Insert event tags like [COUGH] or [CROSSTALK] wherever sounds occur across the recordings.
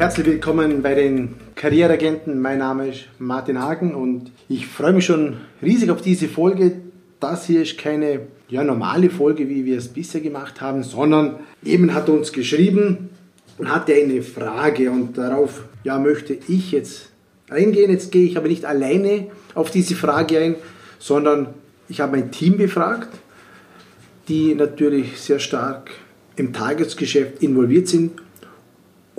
herzlich willkommen bei den Karriereagenten. Mein Name ist Martin Hagen und ich freue mich schon riesig auf diese Folge. Das hier ist keine ja, normale Folge, wie wir es bisher gemacht haben, sondern eben hat uns geschrieben und hatte eine Frage und darauf ja, möchte ich jetzt eingehen. Jetzt gehe ich aber nicht alleine auf diese Frage ein, sondern ich habe mein Team befragt, die natürlich sehr stark im Tagesgeschäft involviert sind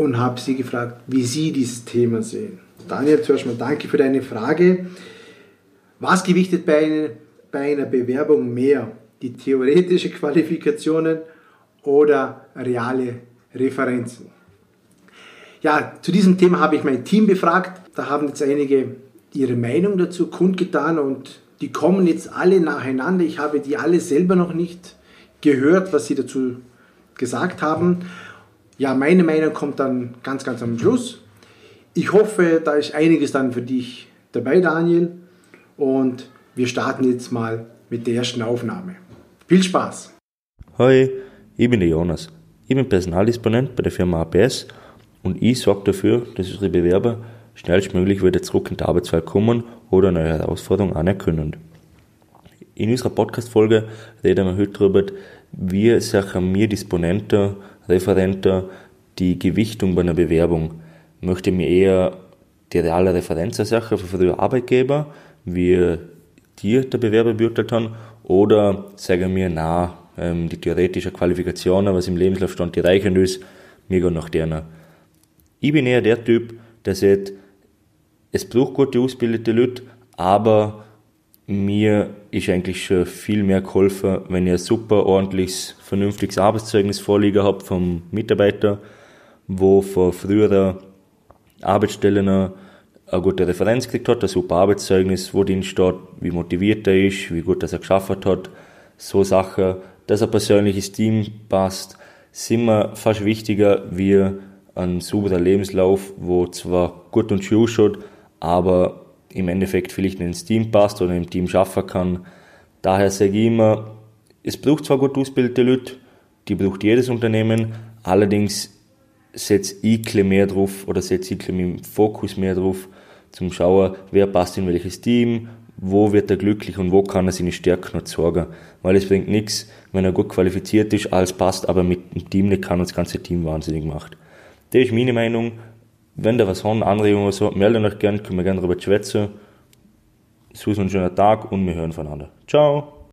und habe sie gefragt, wie sie dieses Thema sehen. Daniel, zuerst mal danke für deine Frage. Was gewichtet bei einer, bei einer Bewerbung mehr? Die theoretische [LAUGHS] Qualifikationen oder reale Referenzen? Ja, zu diesem Thema habe ich mein Team befragt. Da haben jetzt einige ihre Meinung dazu kundgetan und die kommen jetzt alle nacheinander. Ich habe die alle selber noch nicht gehört, was sie dazu gesagt haben. Ja, meine Meinung kommt dann ganz, ganz am Schluss. Ich hoffe, da ist einiges dann für dich dabei, Daniel. Und wir starten jetzt mal mit der ersten Aufnahme. Viel Spaß! Hi, ich bin der Jonas. Ich bin Personaldisponent bei der Firma APS und ich sorge dafür, dass unsere Bewerber schnellstmöglich wieder zurück in die Arbeitswelt kommen oder eine Herausforderung anerkennen. In unserer Podcast-Folge reden wir heute darüber, wie sagen wir Disponenten Referenten die Gewichtung bei einer Bewerbung. Möchte mir eher die reale Referenz Sache für frühere Arbeitgeber, wie dir der Bewerber beurteilt haben, oder sagen mir, na, ähm, die theoretische Qualifikation, was im Lebenslauf stand, die reichen ist, mir gehen nach denen. Ich bin eher der Typ, der sagt, es braucht gute ausgebildete Leute, aber mir ist eigentlich schon viel mehr geholfen, wenn ich ein super ordentliches, vernünftiges Arbeitszeugnis vorliegen habe vom Mitarbeiter, wo von früheren Arbeitsstellen eine gute Referenz gekriegt hat, ein super Arbeitszeugnis, wo drin steht, wie motiviert er ist, wie gut dass er geschafft hat, so Sachen, dass ein persönliches Team passt, sind mir fast wichtiger wie ein sauberer Lebenslauf, wo zwar gut und schön schaut, aber im Endeffekt vielleicht nicht ins Team passt oder im Team schaffen kann. Daher sage ich immer, es braucht zwar gut ausgebildete Leute, die braucht jedes Unternehmen, allerdings setze ich mehr drauf oder setze ich im Fokus mehr drauf, zum Schauen, wer passt in welches Team, wo wird er glücklich und wo kann er seine Stärken noch zeigen. Weil es bringt nichts, wenn er gut qualifiziert ist, alles passt, aber mit dem Team nicht kann und das ganze Team wahnsinnig macht. Das ist meine Meinung. Wenn da was haben, Anregungen oder so, meldet euch gerne, können wir gerne darüber schwätzen. So ist ein schöner Tag und wir hören voneinander. Ciao!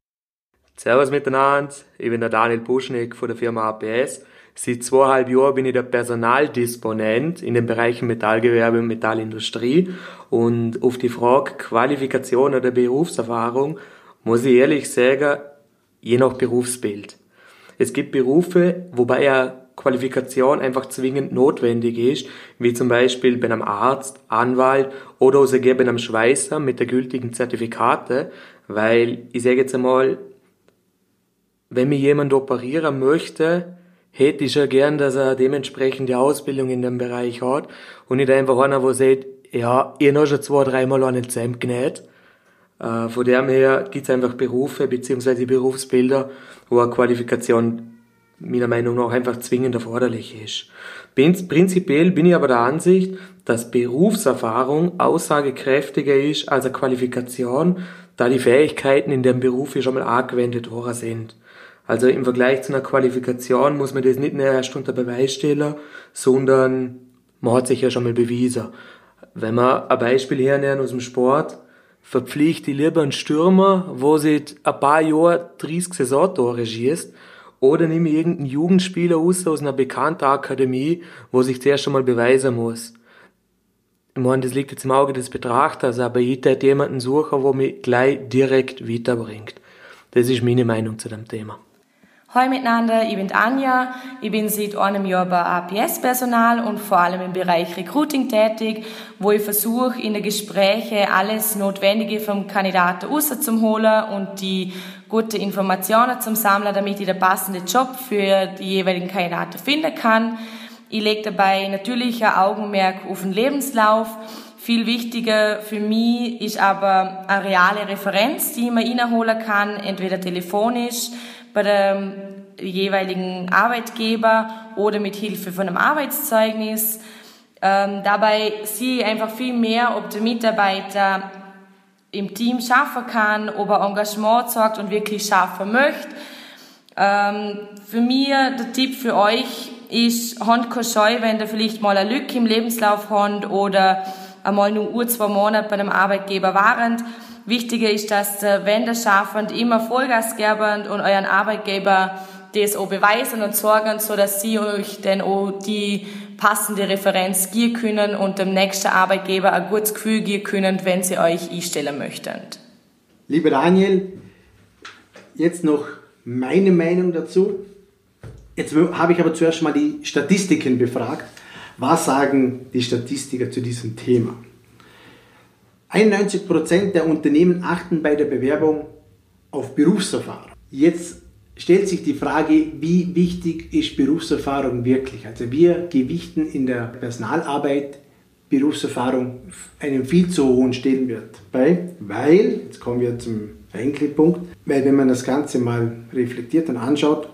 Servus miteinander, ich bin der Daniel Buschnick von der Firma APS. Seit zweieinhalb Jahren bin ich der Personaldisponent in den Bereichen Metallgewerbe und Metallindustrie. Und auf die Frage Qualifikation oder Berufserfahrung muss ich ehrlich sagen, je nach Berufsbild. Es gibt Berufe, wobei ja Qualifikation einfach zwingend notwendig ist, wie zum Beispiel bei einem Arzt, Anwalt oder sogar bei einem Schweißer mit der gültigen Zertifikate, weil ich sage jetzt einmal, wenn mir jemand operieren möchte, hätte ich ja gern, dass er dementsprechend die Ausbildung in dem Bereich hat und nicht einfach einer, der sagt, ja, ich habe schon zwei, dreimal an den Zähm genäht. Äh, von dem her gibt es einfach Berufe bzw. Berufsbilder, wo eine Qualifikation meiner Meinung nach einfach zwingend erforderlich ist. Prinzipiell bin ich aber der Ansicht, dass Berufserfahrung aussagekräftiger ist als eine Qualifikation, da die Fähigkeiten in dem Beruf ja schon mal angewendet worden sind. Also im Vergleich zu einer Qualifikation muss man das nicht nur erst unter Beweis stellen, sondern man hat sich ja schon mal bewiesen. Wenn wir ein Beispiel hernehmen aus dem Sport, verpflichte ich lieber einen Stürmer, wo seit ein paar Jahren 30 Saisontore schießt, oder ich irgendeinen Jugendspieler aus, aus einer bekannten Akademie, wo sich zuerst schon mal beweisen muss. Ich meine, das liegt jetzt im Auge des Betrachters, aber ich hätte jemanden suchen, der mich gleich direkt weiterbringt. Das ist meine Meinung zu dem Thema. Hallo miteinander, ich bin Anja. Ich bin seit einem Jahr bei APS-Personal und vor allem im Bereich Recruiting tätig, wo ich versuche, in den Gesprächen alles Notwendige vom Kandidaten rauszuholen und die gute Informationen zum Sammeln, damit ich den passenden Job für die jeweiligen Kandidaten finden kann. Ich lege dabei natürlich ein Augenmerk auf den Lebenslauf. Viel wichtiger für mich ist aber eine reale Referenz, die ich mir reinholen kann, entweder telefonisch, bei dem jeweiligen Arbeitgeber oder mit Hilfe von einem Arbeitszeugnis. Ähm, dabei sehe ich einfach viel mehr, ob der Mitarbeiter im Team schaffen kann, ob er Engagement zeigt und wirklich schaffen möchte. Ähm, für mich der Tipp für euch ist, habt keine Scheu, wenn ihr vielleicht mal eine Lücke im Lebenslauf habt oder einmal nur ein, zwei Monate bei einem Arbeitgeber waren. Wichtiger ist, dass ihr, wenn ihr schafft, immer Vollgas gebt und euren Arbeitgeber das auch beweisen und sorgen, so dass sie euch dann auch die passende Referenz geben können und dem nächsten Arbeitgeber ein gutes Gefühl geben können, wenn sie euch einstellen möchten. Lieber Daniel, jetzt noch meine Meinung dazu. Jetzt habe ich aber zuerst mal die Statistiken befragt. Was sagen die Statistiker zu diesem Thema? 91% der Unternehmen achten bei der Bewerbung auf Berufserfahrung. Jetzt stellt sich die Frage, wie wichtig ist Berufserfahrung wirklich? Also wir gewichten in der Personalarbeit Berufserfahrung einen viel zu hohen Stellenwert bei, weil, jetzt kommen wir zum Punkt, weil wenn man das Ganze mal reflektiert und anschaut,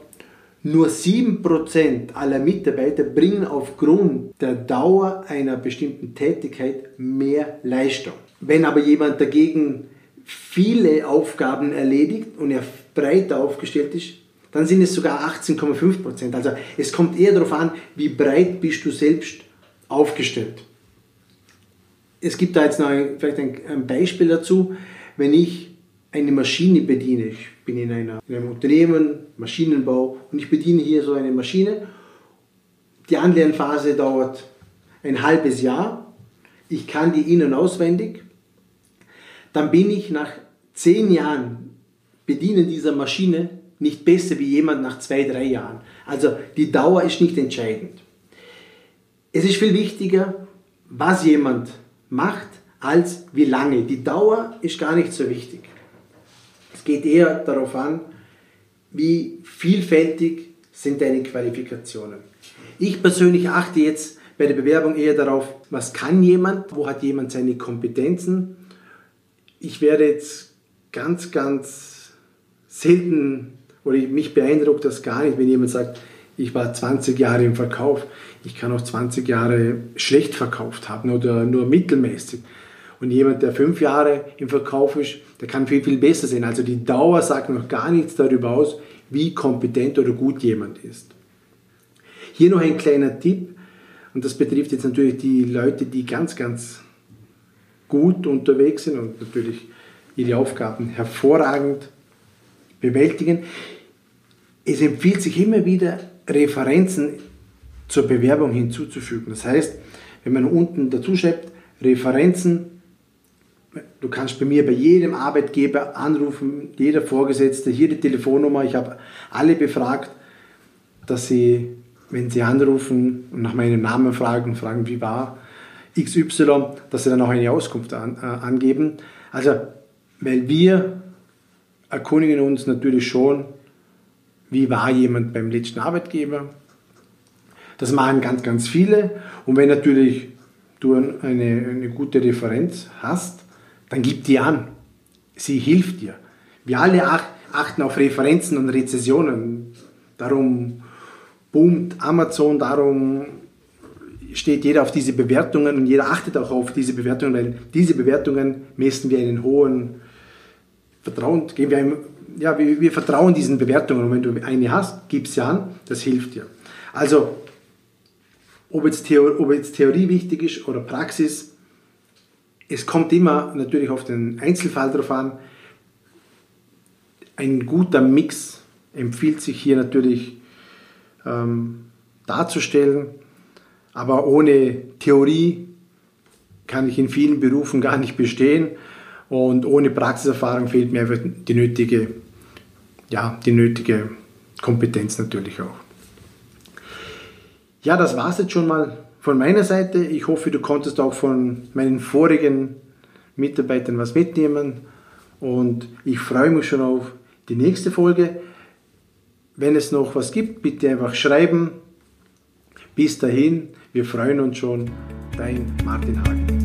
nur 7% aller Mitarbeiter bringen aufgrund der Dauer einer bestimmten Tätigkeit mehr Leistung. Wenn aber jemand dagegen viele Aufgaben erledigt und er breiter aufgestellt ist, dann sind es sogar 18,5 Prozent. Also es kommt eher darauf an, wie breit bist du selbst aufgestellt. Es gibt da jetzt noch ein, vielleicht ein, Beispiel dazu. Wenn ich eine Maschine bediene, ich bin in, einer, in einem Unternehmen, Maschinenbau, und ich bediene hier so eine Maschine, die Anlernphase dauert ein halbes Jahr, ich kann die in- und auswendig, dann bin ich nach zehn Jahren Bedienen dieser Maschine nicht besser wie jemand nach zwei, drei Jahren. Also die Dauer ist nicht entscheidend. Es ist viel wichtiger, was jemand macht, als wie lange. Die Dauer ist gar nicht so wichtig. Es geht eher darauf an, wie vielfältig sind deine Qualifikationen. Ich persönlich achte jetzt bei der Bewerbung eher darauf, was kann jemand, wo hat jemand seine Kompetenzen. Ich werde jetzt ganz, ganz selten oder mich beeindruckt das gar nicht, wenn jemand sagt, ich war 20 Jahre im Verkauf, ich kann auch 20 Jahre schlecht verkauft haben oder nur mittelmäßig. Und jemand, der fünf Jahre im Verkauf ist, der kann viel, viel besser sein. Also die Dauer sagt noch gar nichts darüber aus, wie kompetent oder gut jemand ist. Hier noch ein kleiner Tipp, und das betrifft jetzt natürlich die Leute, die ganz, ganz gut unterwegs sind und natürlich ihre Aufgaben hervorragend bewältigen. Es empfiehlt sich immer wieder, Referenzen zur Bewerbung hinzuzufügen. Das heißt, wenn man unten dazu schreibt, Referenzen, du kannst bei mir bei jedem Arbeitgeber anrufen, jeder Vorgesetzte, hier die Telefonnummer, ich habe alle befragt, dass sie, wenn sie anrufen und nach meinem Namen fragen, fragen, wie war XY, dass sie dann auch eine Auskunft an, äh, angeben. Also, weil wir erkundigen uns natürlich schon, wie war jemand beim letzten Arbeitgeber. Das machen ganz, ganz viele. Und wenn natürlich du eine, eine gute Referenz hast, dann gib die an. Sie hilft dir. Wir alle achten auf Referenzen und Rezessionen. Darum boomt Amazon, darum steht jeder auf diese Bewertungen und jeder achtet auch auf diese Bewertungen, weil diese Bewertungen messen wir einen hohen Vertrauen, geben wir einem, ja, wir, wir vertrauen diesen Bewertungen und wenn du eine hast, gib sie an, das hilft dir. Also, ob jetzt, Theor ob jetzt Theorie wichtig ist oder Praxis, es kommt immer natürlich auf den Einzelfall drauf an. Ein guter Mix empfiehlt sich hier natürlich ähm, darzustellen, aber ohne Theorie kann ich in vielen Berufen gar nicht bestehen. Und ohne Praxiserfahrung fehlt mir die nötige, ja, die nötige Kompetenz natürlich auch. Ja, das war es jetzt schon mal von meiner Seite. Ich hoffe, du konntest auch von meinen vorigen Mitarbeitern was mitnehmen. Und ich freue mich schon auf die nächste Folge. Wenn es noch was gibt, bitte einfach schreiben. Bis dahin, wir freuen uns schon. Dein Martin Hagen.